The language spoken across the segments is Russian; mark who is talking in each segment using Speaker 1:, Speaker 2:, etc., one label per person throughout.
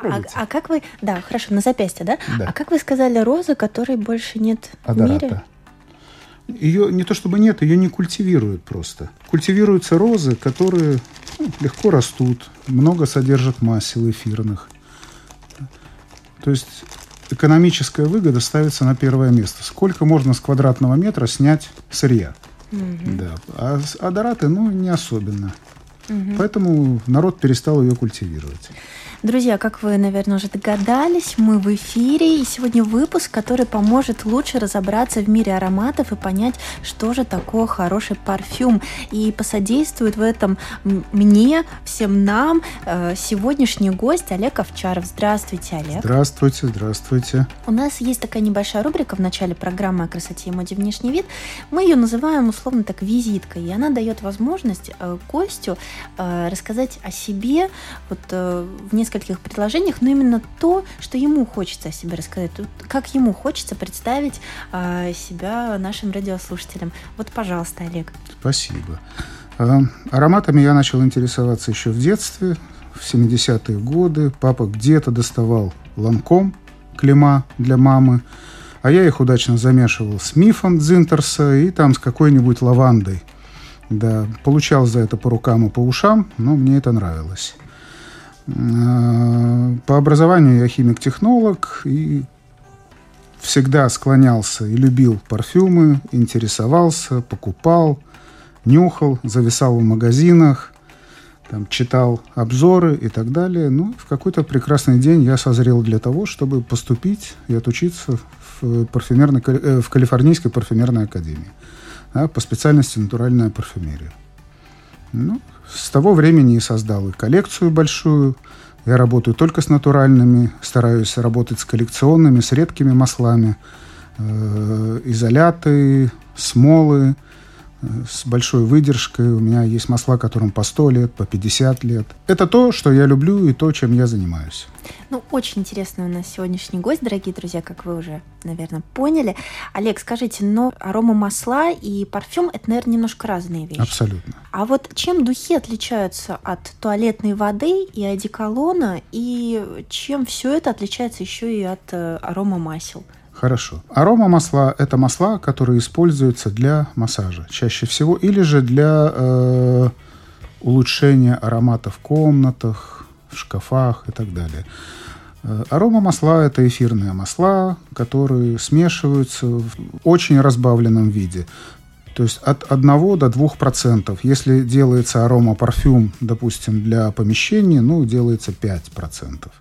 Speaker 1: А, а как вы... Да, хорошо, на запястье, да?
Speaker 2: Да.
Speaker 1: А как вы сказали, розы, которой больше нет в
Speaker 2: Адората.
Speaker 1: мире?
Speaker 2: Ее не то чтобы нет, ее не культивируют просто. Культивируются розы, которые ну, легко растут, много содержат масел эфирных. То есть экономическая выгода ставится на первое место. Сколько можно с квадратного метра снять сырья? Да. А адораты, ну, не особенно. Поэтому народ перестал ее культивировать.
Speaker 1: Друзья, как вы, наверное, уже догадались, мы в эфире, и сегодня выпуск, который поможет лучше разобраться в мире ароматов и понять, что же такое хороший парфюм. И посодействует в этом мне, всем нам, э, сегодняшний гость Олег Овчаров. Здравствуйте, Олег.
Speaker 2: Здравствуйте, здравствуйте.
Speaker 1: У нас есть такая небольшая рубрика в начале программы о красоте и моде внешний вид. Мы ее называем условно так визиткой, и она дает возможность э, гостю э, рассказать о себе вот э, в нескольких предложениях, но именно то, что ему хочется о себе рассказать, как ему хочется представить э, себя нашим радиослушателям. Вот, пожалуйста, Олег.
Speaker 2: Спасибо. А, Ароматами я начал интересоваться еще в детстве, в 70-е годы. Папа где-то доставал ланком, клема для мамы, а я их удачно замешивал с мифом Дзинтерса и там с какой-нибудь лавандой. Да, получал за это по рукам и по ушам, но мне это нравилось. А, По образованию я химик-технолог и всегда склонялся и любил парфюмы, интересовался, покупал, нюхал, зависал в магазинах, там, читал обзоры и так далее. Ну, в какой-то прекрасный день я созрел для того, чтобы поступить и отучиться в, парфюмерной, э, в Калифорнийской парфюмерной академии да, по специальности натуральная парфюмерия. Ну, с того времени и создал и коллекцию большую. Я работаю только с натуральными, стараюсь работать с коллекционными, с редкими маслами, э, изоляты, смолы, с большой выдержкой. У меня есть масла, которым по 100 лет, по 50 лет. Это то, что я люблю и то, чем я занимаюсь.
Speaker 1: Ну, очень интересный у нас сегодняшний гость, дорогие друзья, как вы уже, наверное, поняли. Олег, скажите, но арома масла и парфюм это, наверное, немножко разные вещи.
Speaker 2: Абсолютно.
Speaker 1: А вот чем духи отличаются от туалетной воды и одеколона, и чем все это отличается еще и от э, арома масел?
Speaker 2: Хорошо. Арома масла – это масла, которые используются для массажа чаще всего, или же для э, улучшения аромата в комнатах, в шкафах и так далее. Э, Арома масла – это эфирные масла, которые смешиваются в очень разбавленном виде. То есть от 1 до 2 процентов. Если делается арома парфюм, допустим, для помещения, ну, делается 5 процентов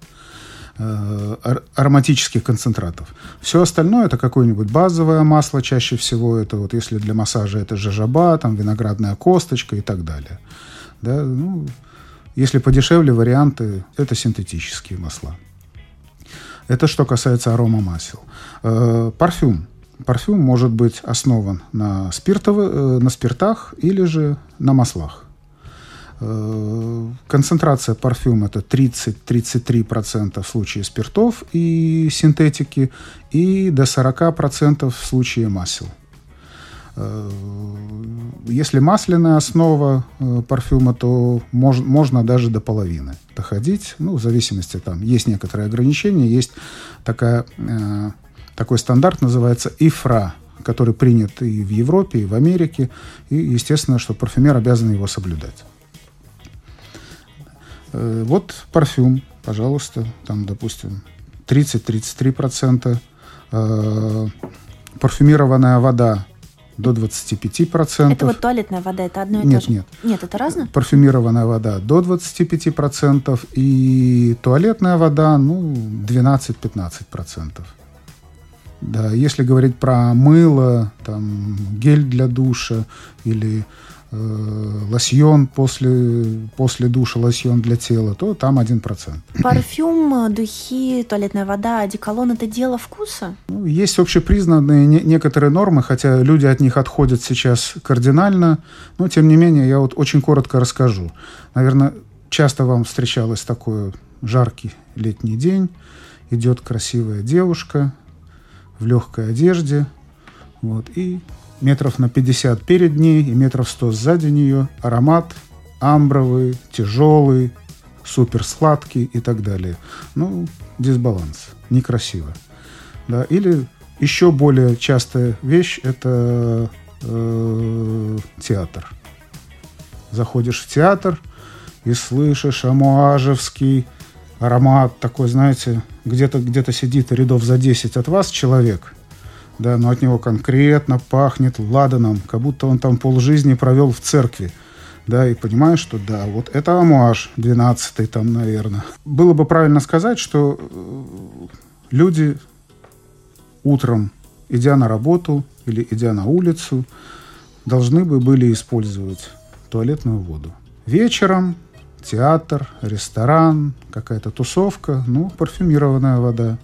Speaker 2: э, ар- ароматических концентратов. Все остальное это какое-нибудь базовое масло, чаще всего это вот если для массажа это жажаба, там виноградная косточка и так далее. Да, ну, если подешевле варианты, это синтетические масла. Это что касается арома масел. Э, парфюм. Парфюм может быть основан на, спиртово- э, на спиртах или же на маслах. Э, Концентрация парфюма это 30-33% в случае спиртов и синтетики и до 40% в случае масел. Э, Если масляная основа э, парфюма, то мож- можно даже до половины доходить. Ну, в зависимости, там есть некоторые ограничения. Есть такая, э, такой стандарт, называется ИФРА, который принят и в Европе, и в Америке. И, естественно, что парфюмер обязан его соблюдать. Э, Вот парфюм, пожалуйста, там, допустим, 30-33%. Э, Парфюмированная вода до 25%.
Speaker 1: Это вот туалетная вода, это одно и
Speaker 2: Нет,
Speaker 1: то же?
Speaker 2: нет.
Speaker 1: Нет, это разное?
Speaker 2: Парфюмированная вода до 25%. И туалетная вода, ну, 12-15%. Да, если говорить про мыло, там, гель для душа или лосьон после, после душа, лосьон для тела, то там 1%.
Speaker 1: Парфюм, духи, туалетная вода, одеколон – это дело вкуса?
Speaker 2: Ну, есть общепризнанные не, некоторые нормы, хотя люди от них отходят сейчас кардинально, но тем не менее я вот очень коротко расскажу. Наверное, часто вам встречалось такой жаркий летний день, идет красивая девушка в легкой одежде, вот, и метров на 50 перед ней и метров 100 сзади нее, аромат амбровый, тяжелый, супер сладкий и так далее. Ну, дисбаланс, некрасиво. Да, или еще более частая вещь – это э, театр. Заходишь в театр и слышишь амуажевский аромат такой, знаете, где-то где сидит рядов за 10 от вас человек, да, но от него конкретно пахнет ладаном, как будто он там полжизни провел в церкви. Да, и понимаешь, что да, вот это амуаж 12 там, наверное. Было бы правильно сказать, что э, люди утром, идя на работу или идя на улицу, должны бы были использовать туалетную воду. Вечером театр, ресторан, какая-то тусовка, ну, парфюмированная вода.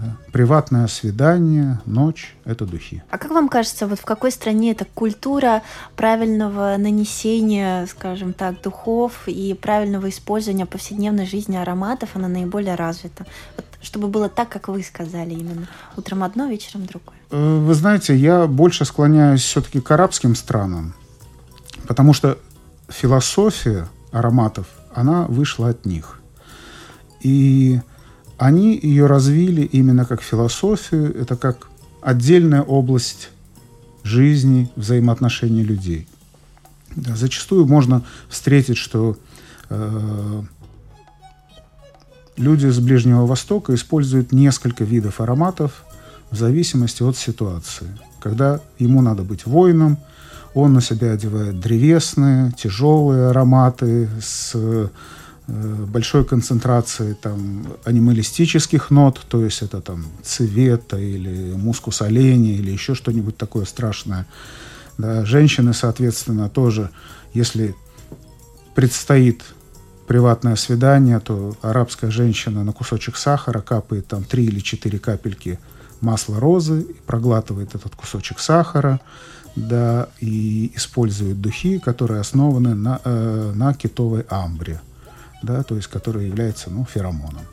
Speaker 2: Да. Приватное свидание, ночь – это духи.
Speaker 1: А как вам кажется, вот в какой стране эта культура правильного нанесения, скажем так, духов и правильного использования повседневной жизни ароматов, она наиболее развита? Вот, чтобы было так, как вы сказали именно. Утром одно, вечером другое.
Speaker 2: Э, вы знаете, я больше склоняюсь все-таки к арабским странам, потому что философия ароматов, она вышла от них. И они ее развили именно как философию, это как отдельная область жизни, взаимоотношений людей. Да, зачастую можно встретить, что э, люди с Ближнего Востока используют несколько видов ароматов в зависимости от ситуации. Когда ему надо быть воином, он на себя одевает древесные, тяжелые ароматы с большой концентрацией там, анималистических нот, то есть это там цвета или мускус оленя или еще что-нибудь такое страшное. Да, женщины, соответственно, тоже, если предстоит приватное свидание, то арабская женщина на кусочек сахара капает там три или четыре капельки масла розы, проглатывает этот кусочек сахара, да, и используют духи, которые основаны на, э, на китовой амбре, да, то есть которые являются ну, феромоном.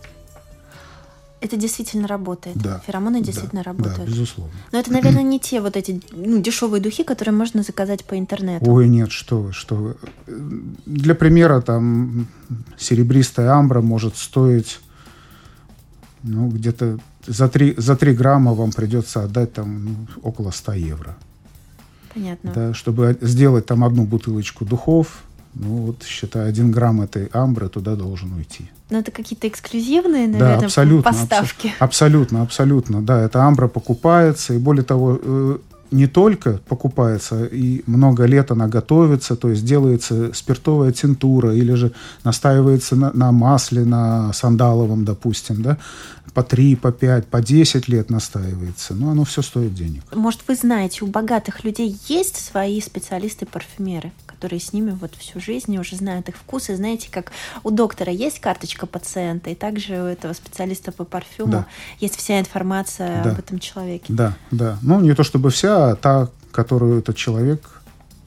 Speaker 1: Это действительно работает.
Speaker 2: Да.
Speaker 1: Феромоны действительно
Speaker 2: да,
Speaker 1: работают.
Speaker 2: Да, безусловно.
Speaker 1: Но это, наверное, не те вот эти ну, дешевые духи, которые можно заказать по интернету.
Speaker 2: Ой, нет, что вы, что вы. Для примера, там серебристая амбра может стоить ну, где-то за 3, за 3 грамма вам придется отдать там ну, около 100 евро.
Speaker 1: Понятно.
Speaker 2: Да, чтобы сделать там одну бутылочку духов, ну вот, считай, один грамм этой амбры туда должен уйти.
Speaker 1: Но это какие-то эксклюзивные, наверное,
Speaker 2: да, абсолютно,
Speaker 1: поставки.
Speaker 2: Абс- абсолютно, абсолютно. Да, эта амбра покупается, и более того, э, не только покупается, и много лет она готовится, то есть делается спиртовая тинтура или же настаивается на, на масле, на сандаловом, допустим, да, по 3, по 5, по 10 лет настаивается. Но оно все стоит денег.
Speaker 1: Может, вы знаете, у богатых людей есть свои специалисты-парфюмеры, которые с ними вот всю жизнь уже знают их вкусы. Знаете, как у доктора есть карточка пациента, и также у этого специалиста по парфюму да. есть вся информация да. об этом человеке.
Speaker 2: Да, да. Ну, не то чтобы вся, а та, которую этот человек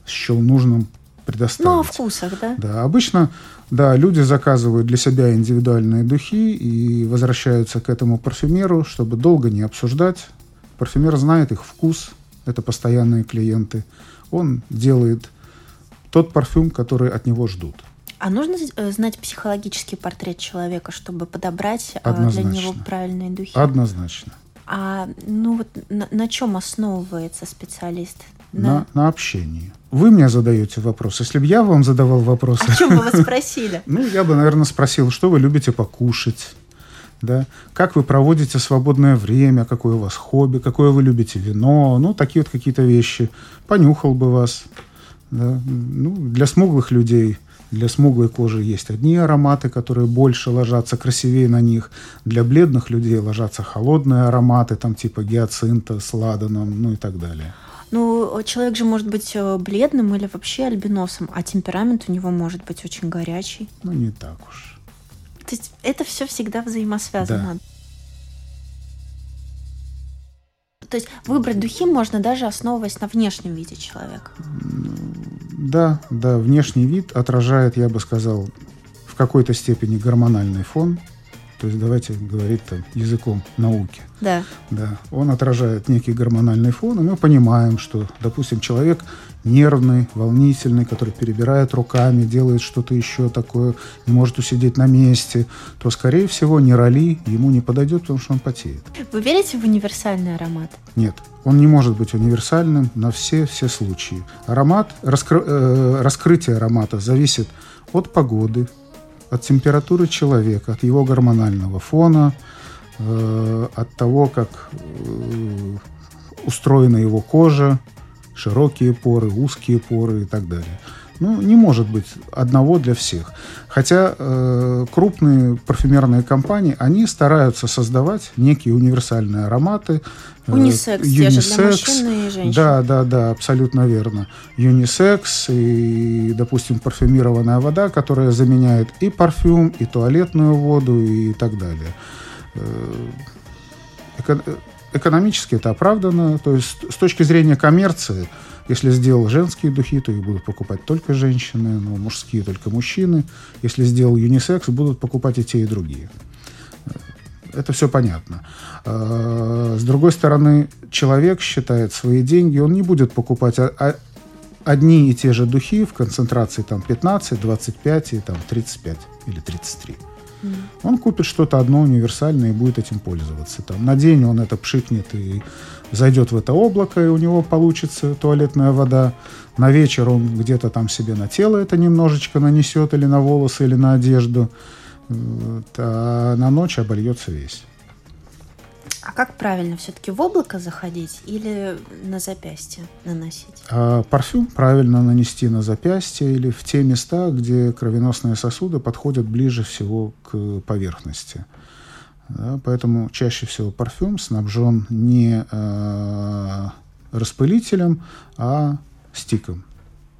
Speaker 2: счел нужным предоставить. Ну,
Speaker 1: о вкусах, да?
Speaker 2: Да, обычно да, люди заказывают для себя индивидуальные духи и возвращаются к этому парфюмеру, чтобы долго не обсуждать. Парфюмер знает их вкус, это постоянные клиенты. Он делает тот парфюм, который от него ждут.
Speaker 1: А нужно э, знать психологический портрет человека, чтобы подобрать Однозначно. для него правильные духи?
Speaker 2: Однозначно.
Speaker 1: А ну вот на, на чем основывается специалист?
Speaker 2: На, на общении. Вы мне задаете вопрос. Если бы я вам задавал вопрос...
Speaker 1: О чем бы вы спросили?
Speaker 2: Ну, я бы, наверное, спросил, что вы любите покушать, да, как вы проводите свободное время, какое у вас хобби, какое вы любите вино, ну, такие вот какие-то вещи. Понюхал бы вас. Да. Ну, для смуглых людей Для смуглой кожи есть одни ароматы, которые больше ложатся, красивее на них. Для бледных людей ложатся холодные ароматы, там типа гиацинта с ладаном, ну и так далее.
Speaker 1: Ну, человек же может быть э, бледным или вообще альбиносом, а темперамент у него может быть очень горячий.
Speaker 2: Ну, не так уж.
Speaker 1: То есть это все всегда взаимосвязано. Да. То есть выбрать духи можно даже основываясь на внешнем виде человека.
Speaker 2: Да, да, внешний вид отражает, я бы сказал, в какой-то степени гормональный фон. То есть давайте говорить там языком науки.
Speaker 1: Да.
Speaker 2: Да. Он отражает некий гормональный фон, и мы понимаем, что, допустим, человек нервный, волнительный, который перебирает руками, делает что-то еще такое, не может усидеть на месте, то, скорее всего, нейроли ему не подойдет, потому что он потеет.
Speaker 1: Вы верите в универсальный аромат?
Speaker 2: Нет. Он не может быть универсальным на все-все случаи. Аромат, раскры, э, раскрытие аромата зависит от погоды, от температуры человека, от его гормонального фона, э, от того, как э, устроена его кожа, широкие поры, узкие поры и так далее. Ну, не может быть одного для всех. Хотя э, крупные парфюмерные компании, они стараются создавать некие универсальные ароматы.
Speaker 1: Э, унисекс, э, же для мужчин и женщин.
Speaker 2: Да, да, да, абсолютно верно. Юнисекс и, допустим, парфюмированная вода, которая заменяет и парфюм, и туалетную воду, и так далее. Э, экономически это оправдано. То есть с точки зрения коммерции, если сделал женские духи, то их будут покупать только женщины, но мужские только мужчины. Если сделал юнисекс, будут покупать и те, и другие. Это все понятно. А, с другой стороны, человек считает свои деньги, он не будет покупать одни и те же духи в концентрации там 15, 25 и там 35 или 33. Mm. Он купит что-то одно универсальное и будет этим пользоваться. Там, на день он это пшикнет и зайдет в это облако, и у него получится туалетная вода. На вечер он где-то там себе на тело это немножечко нанесет, или на волосы, или на одежду. А на ночь обольется весь.
Speaker 1: А как правильно все-таки в облако заходить или на запястье наносить?
Speaker 2: А парфюм правильно нанести на запястье или в те места, где кровеносные сосуды подходят ближе всего к поверхности. Да, поэтому чаще всего парфюм снабжен не э, распылителем, а стиком,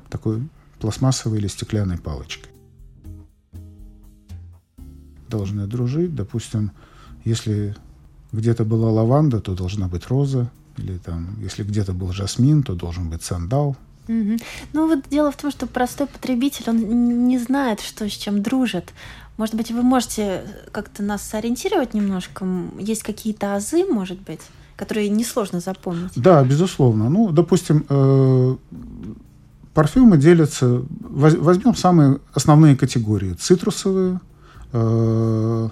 Speaker 2: такой пластмассовой или стеклянной палочкой. Должны дружить. Допустим, если где-то была лаванда, то должна быть роза. Или там, если где-то был жасмин, то должен быть сандал.
Speaker 1: Угу. Ну вот дело в том, что простой потребитель, он не знает, что с чем дружит. Может быть, вы можете как-то нас сориентировать немножко? Есть какие-то азы, может быть, которые несложно запомнить?
Speaker 2: Да, безусловно. Ну, допустим, э, парфюмы делятся... Возьмем самые основные категории. Цитрусовые, э,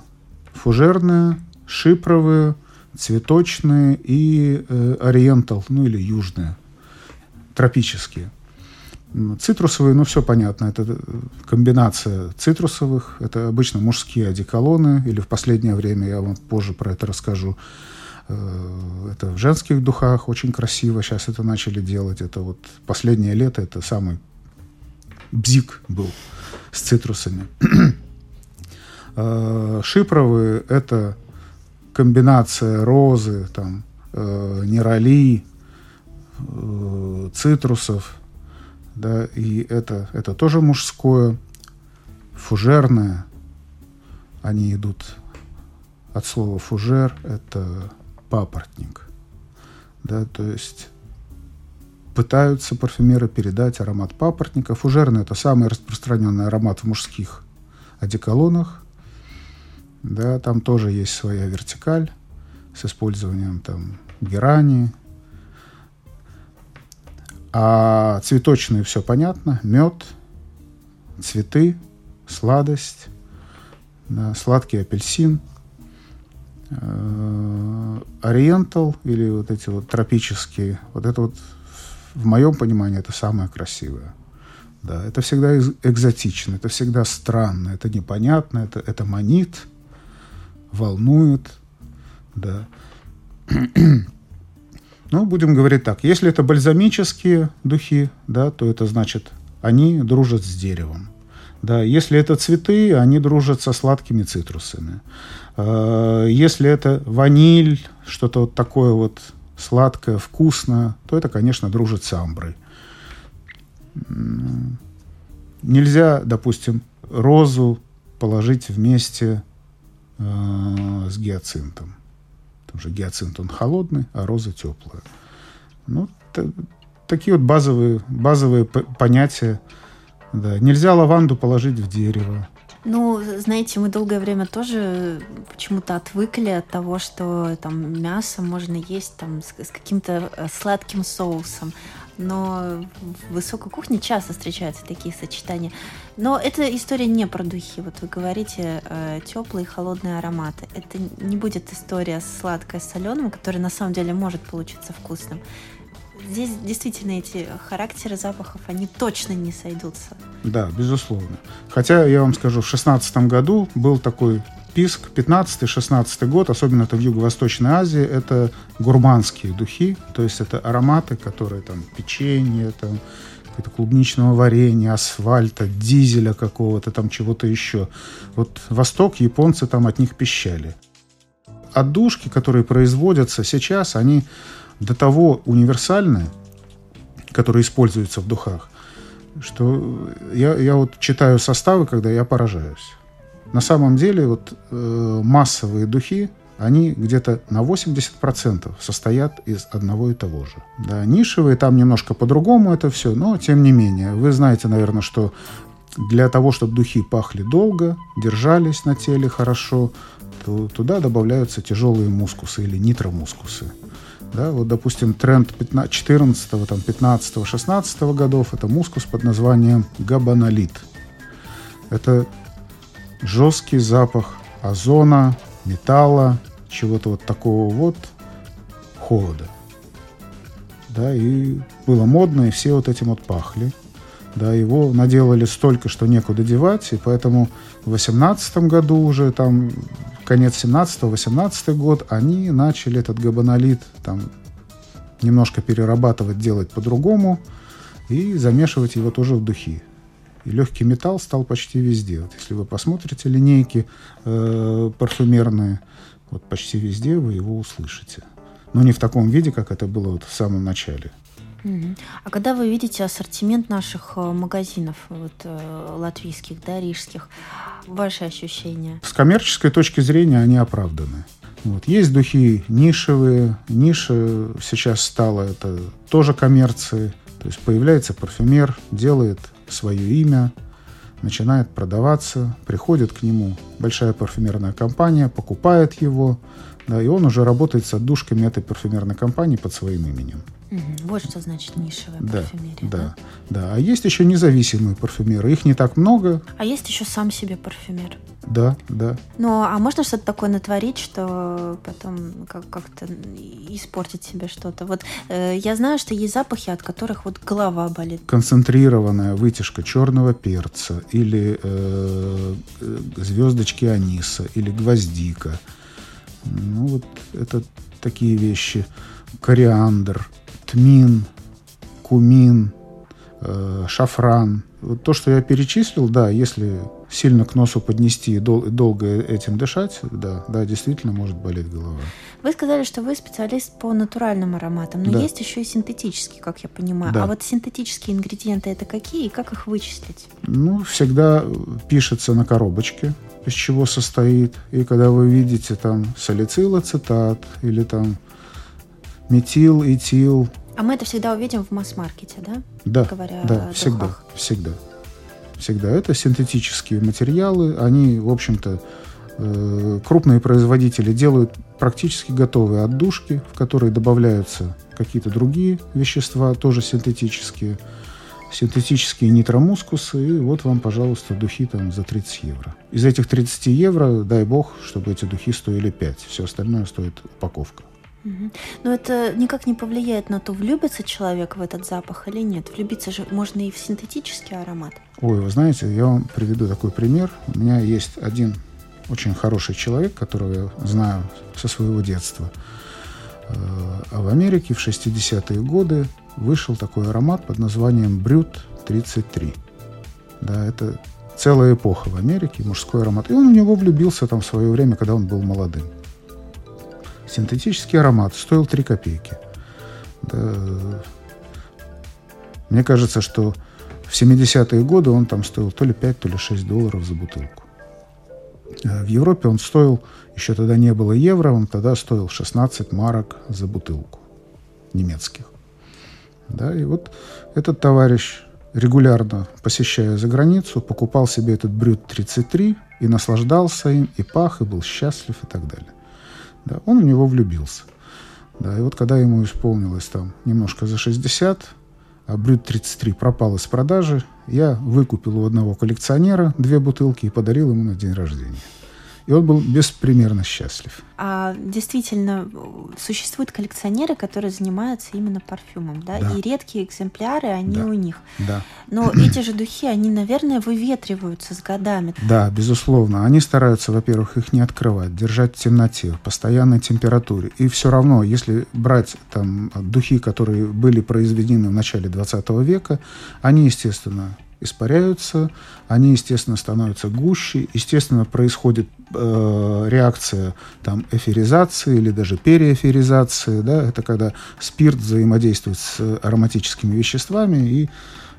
Speaker 2: фужерные, шипровые, цветочные и э, ориентал, ну или южные, тропические. Цитрусовые, ну все понятно, это э, комбинация цитрусовых, это обычно мужские одеколоны, или в последнее время, я вам позже про это расскажу, э, это в женских духах очень красиво, сейчас это начали делать, это вот последнее лето, это самый бзик был с цитрусами. Э, шипровые – это комбинация розы, там, нероли, цитрусов – да, и это, это тоже мужское, фужерное, они идут от слова фужер, это папоротник, да, то есть пытаются парфюмеры передать аромат папоротника. Фужерный – это самый распространенный аромат в мужских одеколонах. Да, там тоже есть своя вертикаль с использованием там герани, а цветочные все понятно. Мед, цветы, сладость, да, сладкий апельсин, э, ориентал или вот эти вот тропические. Вот это вот в моем понимании это самое красивое. Да, это всегда экзотично, это всегда странно, это непонятно, это, это манит, волнует, да. Ну, будем говорить так. Если это бальзамические духи, да, то это значит, они дружат с деревом. Да, если это цветы, они дружат со сладкими цитрусами. Э, если это ваниль, что-то вот такое вот сладкое, вкусное, то это, конечно, дружит с амброй. Нельзя, допустим, розу положить вместе э, с гиацинтом. Потому что гиацинт, он холодный, а роза теплая. Ну, такие вот базовые, базовые понятия. Да. Нельзя лаванду положить в дерево.
Speaker 1: Ну, знаете, мы долгое время тоже почему-то отвыкли от того, что там мясо можно есть там с, с каким-то э, сладким соусом. Но в высокой кухне часто встречаются такие сочетания. Но эта история не про духи. Вот вы говорите э, теплые и холодные ароматы. Это не будет история сладкая с соленым, которая на самом деле может получиться вкусным здесь действительно эти характеры запахов, они точно не сойдутся.
Speaker 2: Да, безусловно. Хотя я вам скажу, в шестнадцатом году был такой писк, 15-16 год, особенно это в Юго-Восточной Азии, это гурманские духи, то есть это ароматы, которые там печенье, там какое-то клубничного варенья, асфальта, дизеля какого-то, там чего-то еще. Вот Восток, японцы там от них пищали. Отдушки, которые производятся сейчас, они до того универсальное, которое используется в духах, что я, я вот читаю составы, когда я поражаюсь. На самом деле вот э, массовые духи, они где-то на 80% состоят из одного и того же. Да, нишевые, там немножко по-другому это все, но тем не менее. Вы знаете, наверное, что для того, чтобы духи пахли долго, держались на теле хорошо, то туда добавляются тяжелые мускусы или нитромускусы. Да, вот, допустим, тренд 14, там, 15, 16 годов – это мускус под названием габанолит. Это жесткий запах озона, металла, чего-то вот такого вот холода. Да, и было модно, и все вот этим вот пахли. Да, его наделали столько, что некуда девать, и поэтому в 18 году уже там конец 17-18 год, они начали этот габанолит там немножко перерабатывать, делать по-другому и замешивать его тоже в духи. И легкий металл стал почти везде. Вот если вы посмотрите линейки э, парфюмерные, вот почти везде вы его услышите. Но не в таком виде, как это было вот в самом начале.
Speaker 1: А когда вы видите ассортимент наших э, магазинов, вот, э, латвийских, да, рижских, ваши ощущения?
Speaker 2: С коммерческой точки зрения они оправданы. Вот. Есть духи нишевые. Ниша сейчас стала это тоже коммерцией. То есть появляется парфюмер, делает свое имя, начинает продаваться, приходит к нему большая парфюмерная компания, покупает его, да, и он уже работает с отдушками этой парфюмерной компании под своим именем.
Speaker 1: Угу. Вот что значит нишевая да, парфюмерия.
Speaker 2: Да, да, да. А есть еще независимые парфюмеры. Их не так много.
Speaker 1: А есть еще сам себе парфюмер.
Speaker 2: Да, да.
Speaker 1: Ну, а можно что-то такое натворить, что потом как- как-то испортить себе что-то? Вот э, я знаю, что есть запахи, от которых вот голова болит.
Speaker 2: Концентрированная вытяжка черного перца или э, э звездочки аниса или гвоздика. Ну, вот это такие вещи. Кориандр тмин, кумин, э, шафран. То, что я перечислил, да, если сильно к носу поднести и дол- долго этим дышать, да, да, действительно может болеть голова.
Speaker 1: Вы сказали, что вы специалист по натуральным ароматам, но да. есть еще и синтетические, как я понимаю. Да. А вот синтетические ингредиенты это какие и как их вычислить?
Speaker 2: Ну, всегда пишется на коробочке, из чего состоит. И когда вы видите там салицилоцетат или там метил, этил.
Speaker 1: А мы это всегда увидим в масс-маркете, да?
Speaker 2: Да, Говоря да, всегда, всегда. Всегда. Это синтетические материалы, они, в общем-то, э, крупные производители делают практически готовые отдушки, в которые добавляются какие-то другие вещества, тоже синтетические, синтетические нитромускусы, и вот вам, пожалуйста, духи там за 30 евро. Из этих 30 евро, дай бог, чтобы эти духи стоили 5, все остальное стоит упаковка.
Speaker 1: Но это никак не повлияет на то, влюбится человек в этот запах или нет. Влюбиться же можно и в синтетический аромат.
Speaker 2: Ой, вы знаете, я вам приведу такой пример. У меня есть один очень хороший человек, которого я знаю со своего детства. Э, а в Америке в 60-е годы вышел такой аромат под названием Брют 33. Да, это целая эпоха в Америке, мужской аромат. И он в него влюбился там в свое время, когда он был молодым. Синтетический аромат стоил 3 копейки. Да. Мне кажется, что в 70-е годы он там стоил то ли 5, то ли 6 долларов за бутылку. А в Европе он стоил, еще тогда не было евро, он тогда стоил 16 марок за бутылку немецких. Да, и вот этот товарищ регулярно посещая за границу, покупал себе этот брют 33 и наслаждался им, и пах, и был счастлив, и так далее. Да, он в него влюбился. Да, и вот когда ему исполнилось там немножко за 60, а брют 33 пропал из продажи, я выкупил у одного коллекционера две бутылки и подарил ему на день рождения. И он был беспримерно счастлив.
Speaker 1: А действительно, существуют коллекционеры, которые занимаются именно парфюмом, да?
Speaker 2: Да.
Speaker 1: И редкие экземпляры, они
Speaker 2: Да.
Speaker 1: у них.
Speaker 2: Да.
Speaker 1: Но эти же духи, они, наверное, выветриваются с годами.
Speaker 2: Да, безусловно. Они стараются, во-первых, их не открывать, держать в темноте, в постоянной температуре. И все равно, если брать там духи, которые были произведены в начале 20 века, они, естественно, испаряются, они, естественно, становятся гуще, естественно, происходит э, реакция там эфиризации или даже переэфиризации, да, это когда спирт взаимодействует с ароматическими веществами, и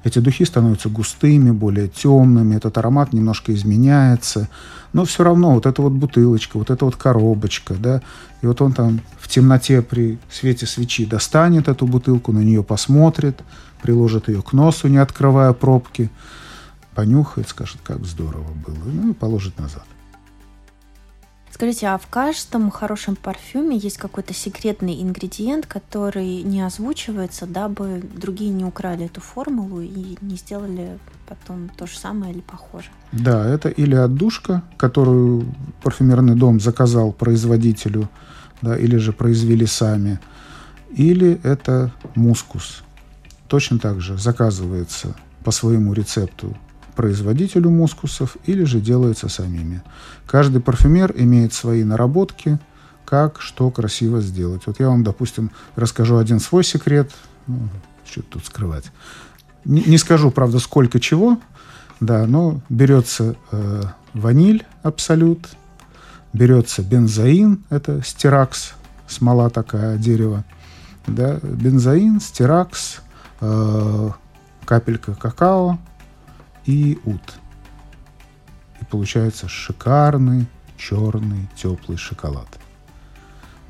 Speaker 2: эти духи становятся густыми, более темными, этот аромат немножко изменяется, но все равно вот эта вот бутылочка, вот эта вот коробочка, да, и вот он там в темноте при свете свечи достанет эту бутылку, на нее посмотрит, приложит ее к носу, не открывая пробки, понюхает, скажет, как здорово было, ну и положит назад.
Speaker 1: Скажите, а в каждом хорошем парфюме есть какой-то секретный ингредиент, который не озвучивается, дабы другие не украли эту формулу и не сделали потом то же самое или похоже?
Speaker 2: Да, это или отдушка, которую парфюмерный дом заказал производителю, да, или же произвели сами, или это мускус. Точно так же заказывается по своему рецепту производителю мускусов или же делается самими. Каждый парфюмер имеет свои наработки, как что красиво сделать. Вот я вам, допустим, расскажу один свой секрет. Ну, что тут скрывать. Не, не скажу, правда, сколько чего, да, но берется э, ваниль абсолют, берется бензоин, это стиракс, смола такая, дерево, да, бензоин, стиракс, э, капелька какао и ут. И получается шикарный черный теплый шоколад.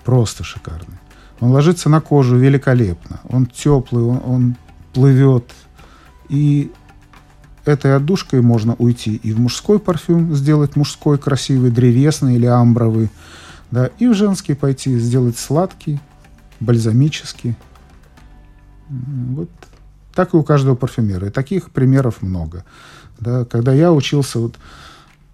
Speaker 2: Просто шикарный. Он ложится на кожу великолепно. Он теплый, он, он плывет. И этой отдушкой можно уйти и в мужской парфюм, сделать мужской, красивый, древесный или амбровый. Да, и в женский пойти, сделать сладкий, бальзамический. Вот так и у каждого парфюмера. И таких примеров много. Да, когда я учился, вот,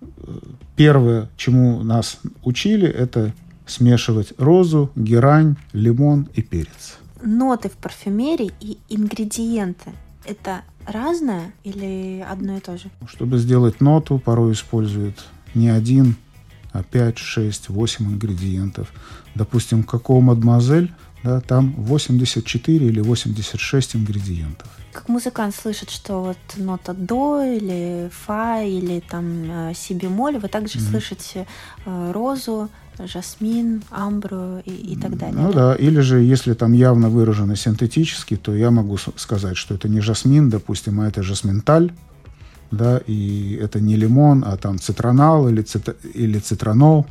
Speaker 2: э, первое, чему нас учили, это смешивать розу, герань, лимон и перец.
Speaker 1: Ноты в парфюмерии и ингредиенты – это разное или одно и то же?
Speaker 2: Чтобы сделать ноту, порой используют не один, а 5, 6, 8 ингредиентов. Допустим, какого мадемуазель, да, там 84 или 86 ингредиентов.
Speaker 1: Как музыкант слышит, что вот нота до или фа или там э, си бемоль, вы также
Speaker 2: Мгм.
Speaker 1: слышите э, розу, жасмин, амбру и, и так далее.
Speaker 2: Ну да, или же, если там явно выражено синтетически, то я могу сказать, что это не жасмин, допустим, а это жасминталь, да, и это не лимон, а там цитронал или, цит- или цитронол.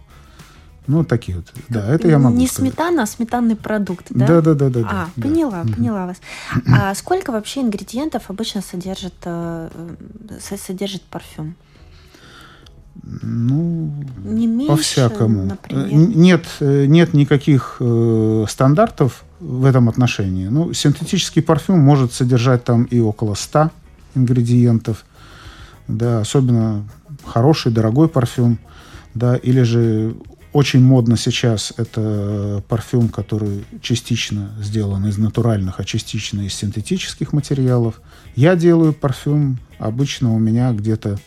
Speaker 2: Ну, такие вот. Да, это я могу
Speaker 1: Не
Speaker 2: сказать.
Speaker 1: сметана, а сметанный продукт, да?
Speaker 2: Да, да, да, да.
Speaker 1: А,
Speaker 2: да,
Speaker 1: поняла,
Speaker 2: Мгм.
Speaker 1: поняла вас. А сколько вообще ингредиентов обычно содержит, э, со- содержит парфюм?
Speaker 2: Ну,
Speaker 1: Не меньше,
Speaker 2: по-всякому.
Speaker 1: например?
Speaker 2: Нет, э, нет никаких э, стандартов в этом отношении. Ну, синтетический парфюм может содержать там и около 100 ингредиентов. Да, особенно хороший, дорогой парфюм. Да, или же очень модно сейчас это парфюм, который частично сделан из натуральных, а частично из синтетических материалов. Я делаю парфюм, обычно у меня где-то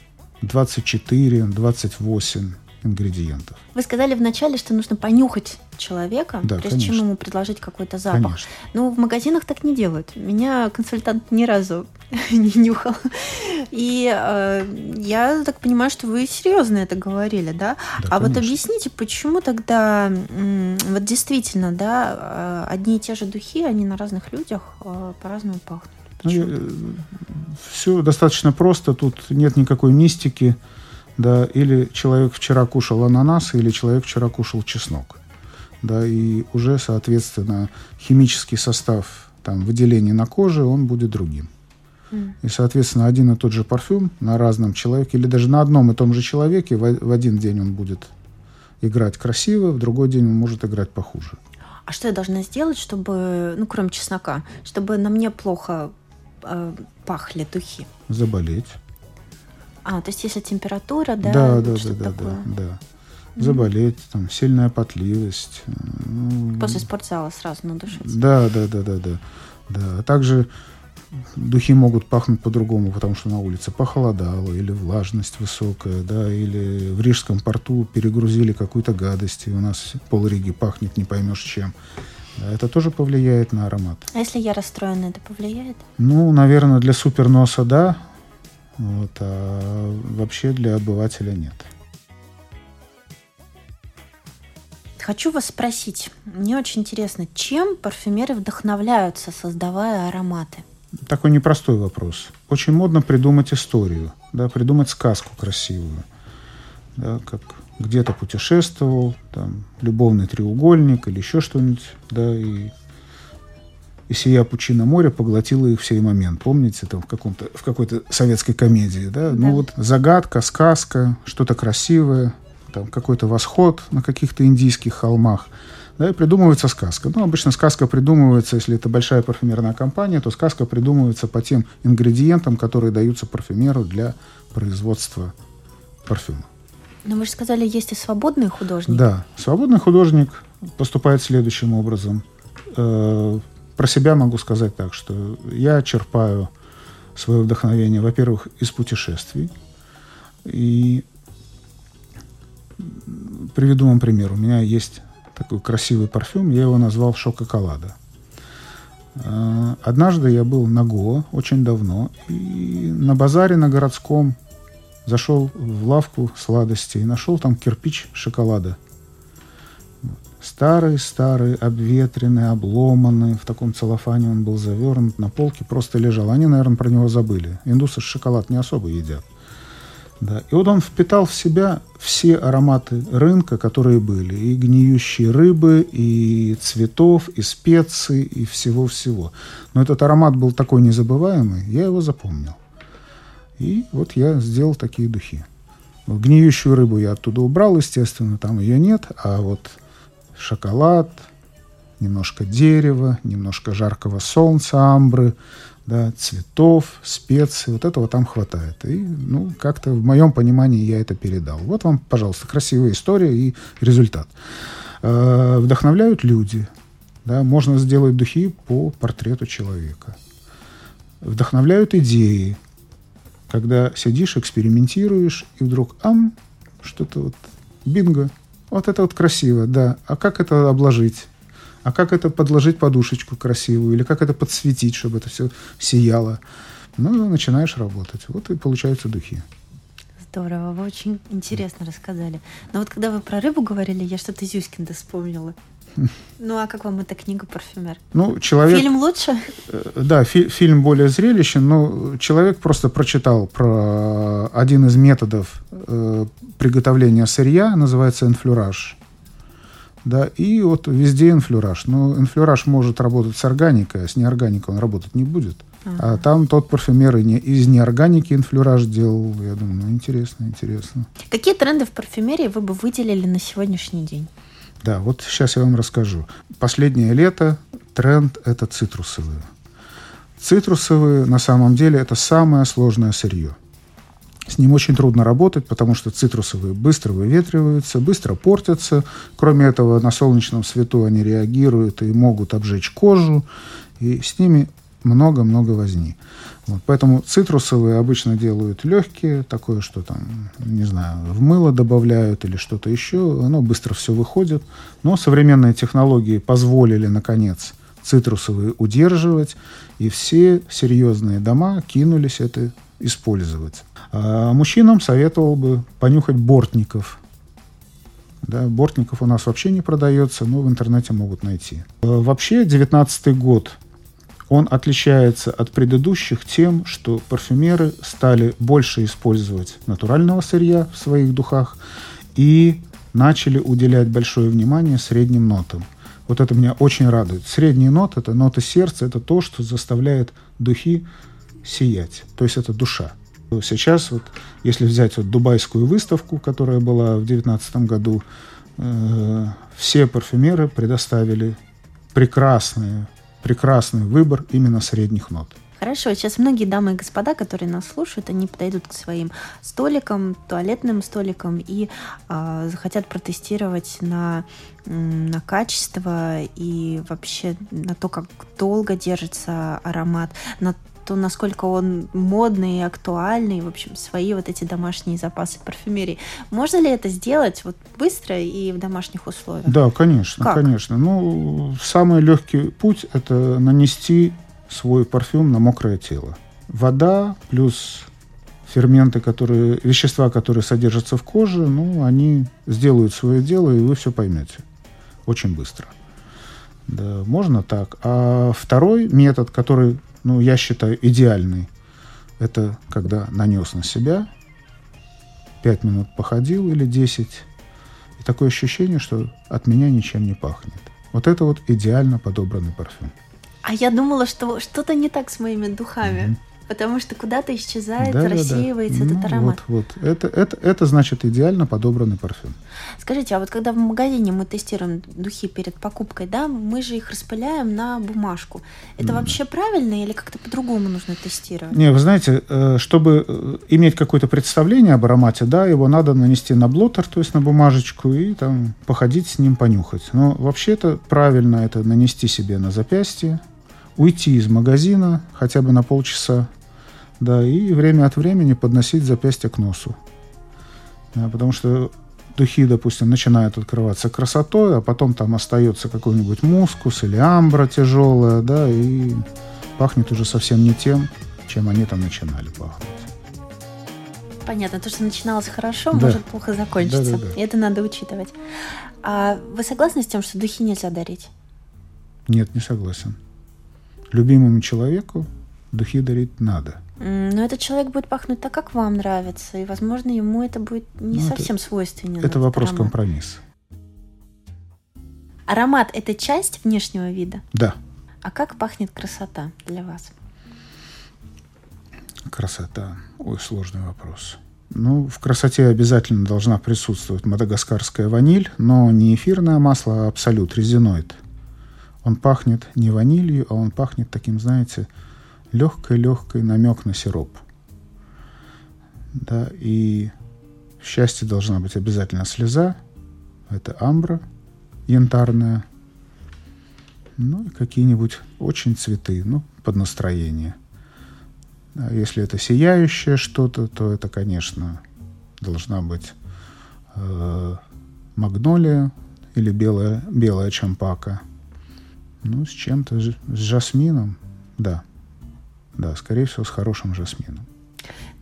Speaker 2: 24-28 ингредиентов.
Speaker 1: Вы сказали вначале, что нужно понюхать человека,
Speaker 2: да,
Speaker 1: прежде
Speaker 2: конечно.
Speaker 1: чем ему предложить какой-то запах.
Speaker 2: Конечно.
Speaker 1: Но в магазинах так не делают. Меня консультант ни разу не нюхал. И э, я так понимаю, что вы серьезно это говорили, да?
Speaker 2: Да,
Speaker 1: а вот
Speaker 2: конечно.
Speaker 1: объясните, почему тогда, вот действительно, да, э, одни и те же духи, они на разных людях э, по-разному пахнут? Почему?
Speaker 2: все достаточно просто, тут нет никакой мистики. Да, или человек вчера кушал ананас, или человек вчера кушал чеснок. Да, и уже, соответственно, химический состав там, выделений на коже, он будет другим. И, соответственно, один и тот же парфюм на разном человеке, или даже на одном и том же человеке, в, в один день он будет играть красиво, в другой день он может играть похуже.
Speaker 1: А что я должна сделать, чтобы, ну, кроме чеснока, чтобы на мне плохо э, пахли духи?
Speaker 2: Заболеть.
Speaker 1: А, то есть если температура, да,
Speaker 2: Да,
Speaker 1: вот
Speaker 2: да, да, да,
Speaker 1: такое.
Speaker 2: да, да. Заболеть, там, сильная потливость. ну,
Speaker 1: После спортзала сразу надушиться.
Speaker 2: Да, да, да, да, да. да. А также духи могут пахнуть по-другому, потому что на улице похолодало, или влажность высокая, да, или в Рижском порту перегрузили какую-то гадость, и у нас пол Риги пахнет не поймешь чем. Это тоже повлияет на аромат.
Speaker 1: А если я расстроена, это повлияет?
Speaker 2: Ну, наверное, для суперноса да, вот, а вообще для обывателя нет.
Speaker 1: Хочу вас спросить, мне очень интересно, чем парфюмеры вдохновляются, создавая ароматы?
Speaker 2: Такой непростой вопрос. Очень модно придумать историю, да, придумать сказку красивую. Да, как где-то путешествовал, там, любовный треугольник или еще что-нибудь, да, и, и сия пучина моря поглотила их в сей момент. Помните, там в, каком-то, в какой-то советской комедии, да?
Speaker 1: Да.
Speaker 2: Ну вот загадка, сказка, что-то красивое, там какой-то восход на каких-то индийских холмах. Да, и придумывается сказка. Ну, обычно сказка придумывается, если это большая парфюмерная компания, то сказка придумывается по тем ингредиентам, которые даются парфюмеру для производства парфюма.
Speaker 1: Но вы же сказали, есть и свободные художники.
Speaker 2: Да, свободный художник поступает следующим образом. Про себя могу сказать так, что я черпаю свое вдохновение, во-первых, из путешествий. И приведу вам пример. У меня есть такой красивый парфюм, я его назвал «Шококолада». Э, Однажды я был на Гоа очень давно, и на базаре на городском зашел в лавку сладостей и нашел там кирпич шоколада. Старый-старый, обветренный, обломанный, в таком целлофане он был завернут, на полке просто лежал. Они, наверное, про него забыли. Индусы шоколад не особо едят. Да. И вот он впитал в себя все ароматы рынка, которые были. И гниющие рыбы, и цветов, и специй, и всего-всего. Но этот аромат был такой незабываемый, я его запомнил. И вот я сделал такие духи. Гниющую рыбу я оттуда убрал, естественно, там ее нет. А вот шоколад, немножко дерева, немножко жаркого солнца, амбры, да, цветов, специй, вот этого там хватает. И, ну, как-то в моем понимании я это передал. Вот вам, пожалуйста, красивая история и результат. Э, Вдохновляют люди. Да, можно сделать духи по портрету человека. Вдохновляют идеи, когда сидишь, экспериментируешь, и вдруг, ам, что-то вот, бинго, вот это вот красиво, да. А как это обложить? А как это подложить подушечку красивую? Или как это подсветить, чтобы это все сияло? Ну, начинаешь работать. Вот и получаются духи.
Speaker 1: Здорово, вы очень интересно рассказали. Но вот когда вы про рыбу говорили, я что-то Зюськинда вспомнила. Ну а как вам эта книга «Парфюмер»?
Speaker 2: Ну, человек...
Speaker 1: Фильм лучше?
Speaker 2: Э, Да, фи- фильм более зрелищен, но человек просто прочитал про один из методов э, приготовления сырья, называется энфлюраж. Да, и вот везде энфлюраж. Но энфлюраж может работать с органикой, а с неорганикой он работать не будет. А там тот парфюмер из неорганики энфлюраж делал. Я думаю, ну интересно, интересно.
Speaker 1: Какие тренды в парфюмерии вы бы выделили на сегодняшний день?
Speaker 2: Да, вот сейчас я вам расскажу. Последнее лето тренд – это цитрусовые. Цитрусовые на самом деле это самое сложное сырье. С ним очень трудно работать, потому что цитрусовые быстро выветриваются, быстро портятся. Кроме этого, на солнечном свету они реагируют и могут обжечь кожу. И с ними много-много возни. Вот, поэтому цитрусовые обычно делают легкие, такое, что там, не знаю, в мыло добавляют или что-то еще, оно быстро все выходит. Но современные технологии позволили, наконец, цитрусовые удерживать, и все серьезные дома кинулись это использовать. А мужчинам советовал бы понюхать бортников. Да, бортников у нас вообще не продается, но в интернете могут найти. А вообще, 19 год он отличается от предыдущих тем, что парфюмеры стали больше использовать натурального сырья в своих духах и начали уделять большое внимание средним нотам. Вот это меня очень радует. Средние ноты – это ноты сердца, это то, что заставляет духи сиять. То есть это душа. Сейчас, вот, если взять вот дубайскую выставку, которая была в 2019 году, э, все парфюмеры предоставили прекрасные, прекрасный выбор именно средних нот.
Speaker 1: Хорошо, сейчас многие дамы и господа, которые нас слушают, они подойдут к своим столикам, туалетным столикам и э, захотят протестировать на, на качество и вообще на то, как долго держится аромат, на то насколько он модный и актуальный, в общем, свои вот эти домашние запасы парфюмерии. Можно ли это сделать вот быстро и в домашних условиях?
Speaker 2: Да, конечно, как? конечно. Ну, самый легкий путь – это нанести свой парфюм на мокрое тело. Вода плюс ферменты, которые, вещества, которые содержатся в коже, ну, они сделают свое дело, и вы все поймете очень быстро. Да, можно так. А второй метод, который, ну, я считаю, идеальный, это когда нанес на себя, 5 минут походил или 10, и такое ощущение, что от меня ничем не пахнет. Вот это вот идеально подобранный парфюм.
Speaker 1: А я думала, что что-то не так с моими духами. Угу. Потому что куда-то исчезает, да, рассеивается да, да. этот ну, аромат.
Speaker 2: Вот, вот. Это, это, это значит идеально подобранный парфюм.
Speaker 1: Скажите, а вот когда в магазине мы тестируем духи перед покупкой, да, мы же их распыляем на бумажку. Это mm. вообще правильно или как-то по-другому нужно тестировать?
Speaker 2: Не, вы знаете, э, чтобы э, иметь какое-то представление об аромате, да, его надо нанести на блотер, то есть на бумажечку, и там походить с ним, понюхать. Но вообще-то правильно это нанести себе на запястье, уйти из магазина хотя бы на полчаса, да, и время от времени подносить запястье к носу. Да, потому что духи, допустим, начинают открываться красотой, а потом там остается какой-нибудь мускус или амбра тяжелая, да, и пахнет уже совсем не тем, чем они там начинали пахнуть.
Speaker 1: Понятно, то, что начиналось хорошо, да. может плохо закончиться. Да, да, да. И это надо учитывать. А вы согласны с тем, что духи нельзя дарить?
Speaker 2: Нет, не согласен любимому человеку духи дарить надо.
Speaker 1: Но этот человек будет пахнуть так, как вам нравится, и, возможно, ему это будет не ну, совсем это, свойственно.
Speaker 2: Это вопрос аромат. компромисса.
Speaker 1: Аромат – это часть внешнего вида?
Speaker 2: Да.
Speaker 1: А как пахнет красота для вас?
Speaker 2: Красота. Ой, сложный вопрос. Ну, в красоте обязательно должна присутствовать мадагаскарская ваниль, но не эфирное масло, а абсолют, резиноид – он пахнет не ванилью, а он пахнет таким, знаете, легкой-легкой намек на сироп. Да, и в счастье должна быть обязательно слеза. Это амбра янтарная. Ну и какие-нибудь очень цветы, ну, под настроение. А если это сияющее что-то, то это, конечно, должна быть э, магнолия или белая, белая чампака – ну, с чем-то, с жасмином, да. Да, скорее всего, с хорошим жасмином.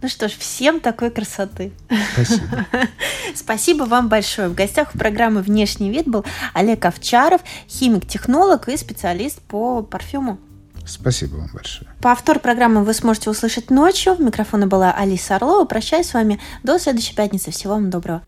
Speaker 1: Ну что ж, всем такой красоты.
Speaker 2: Спасибо.
Speaker 1: Спасибо вам большое. В гостях у программы «Внешний вид» был Олег Овчаров, химик-технолог и специалист по парфюму.
Speaker 2: Спасибо вам большое.
Speaker 1: Повтор программы вы сможете услышать ночью. В микрофона была Алиса Орлова. Прощаюсь с вами до следующей пятницы. Всего вам доброго.